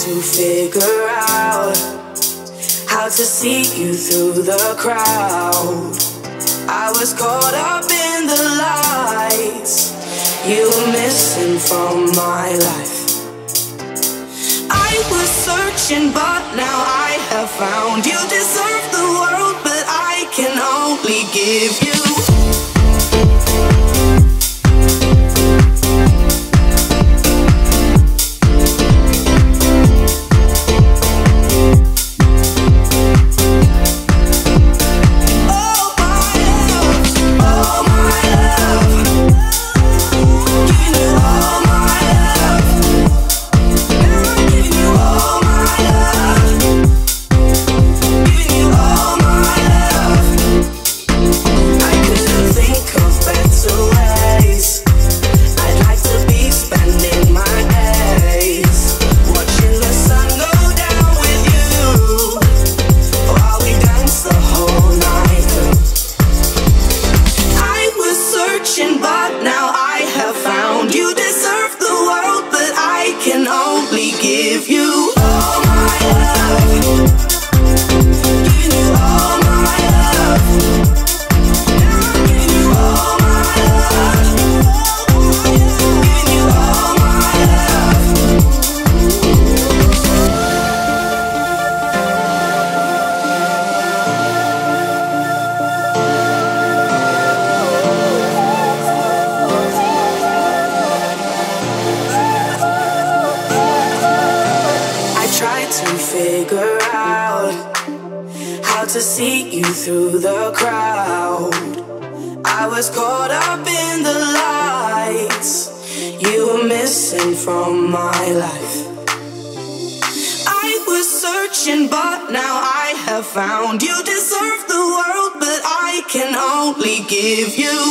To figure out how to see you through the crowd. I was caught up in the lights. You were missing from my life. I was searching, but now I have found you deserve the world, but I can only give you. All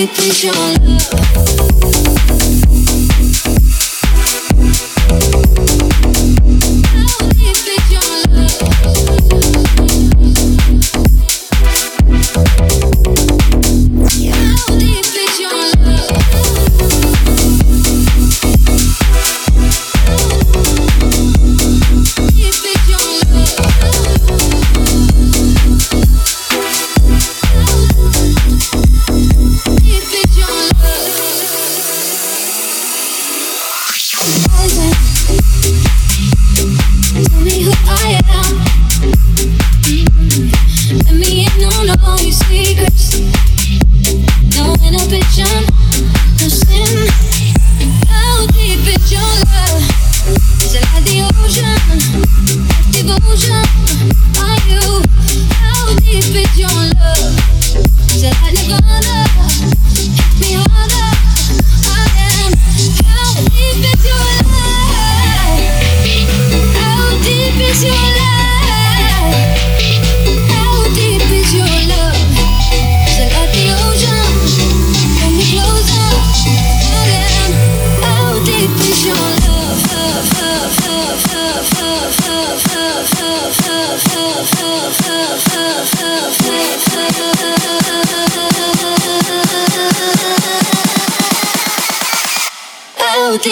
only please your love.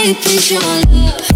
only put your love.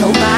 show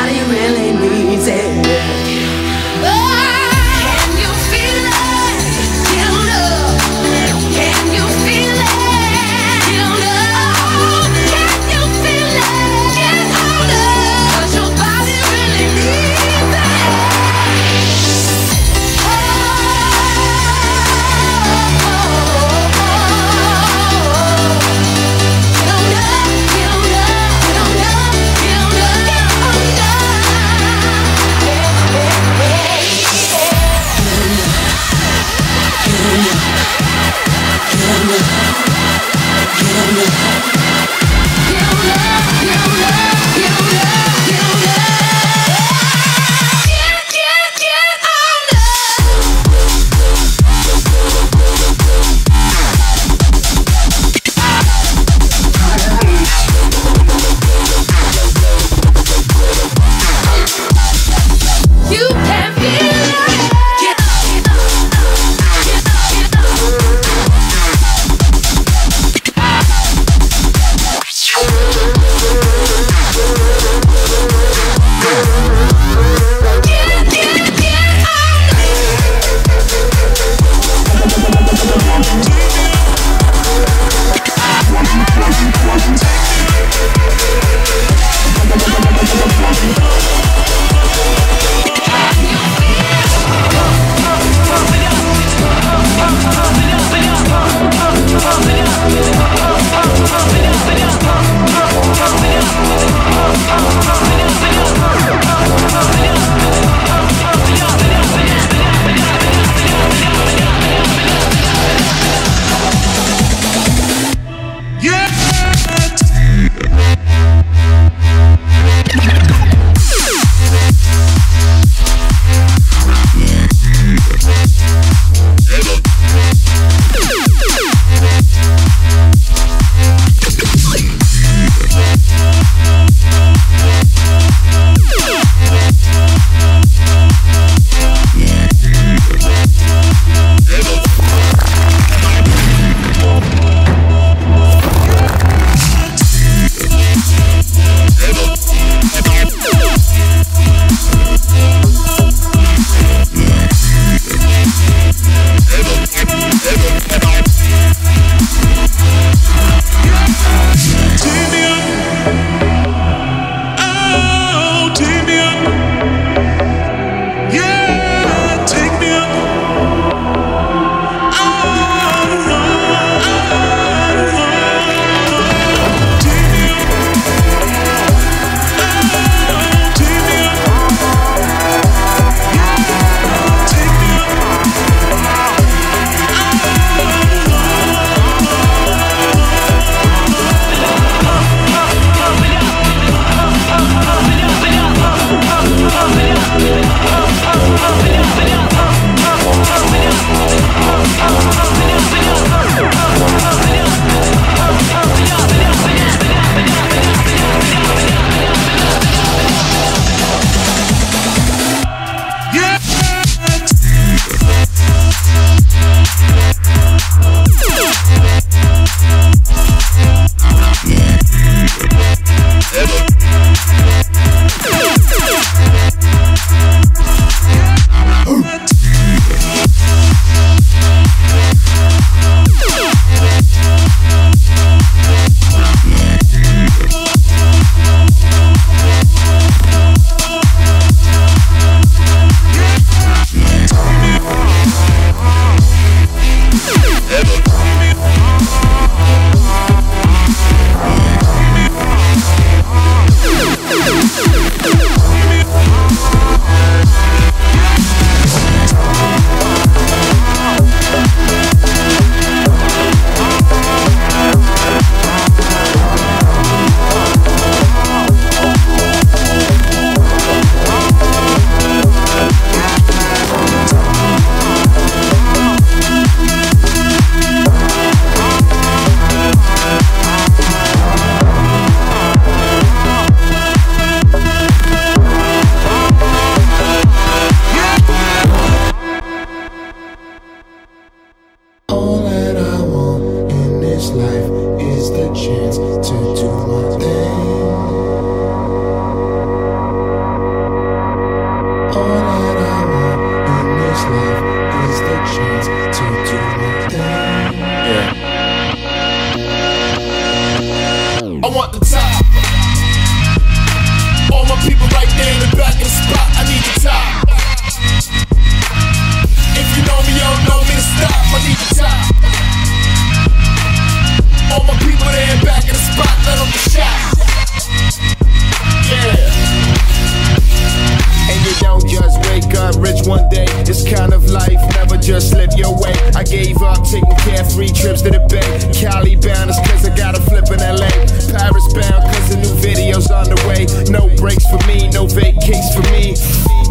case for me.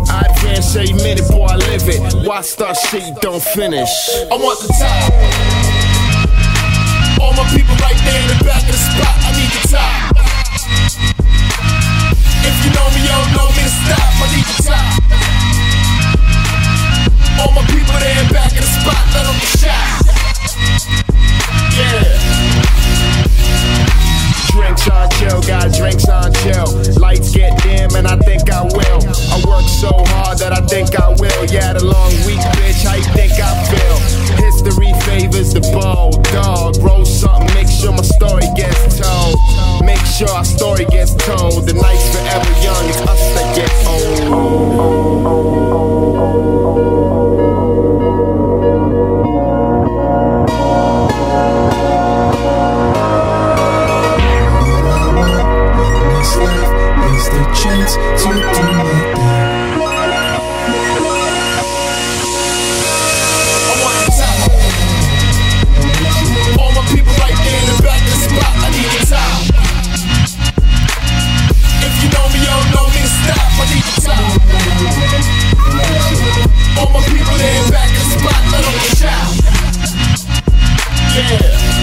I advance every minute, boy, I live it. Why start shit don't finish? I want the top. All my people right there in the back of the spot, I need the top. If you know me, you don't know me, stop, I need the top. All my people there in back of the spot, let them be shot. Yeah drinks on chill, got drinks on chill. Lights get dim, and I think I will. I work so hard that I think I will. Yeah, the long week, bitch, how you think I feel? History favors the bold dog. Roll something, make sure my story gets told. Make sure our story gets told. The night's forever young, it's us that get old. Yeah.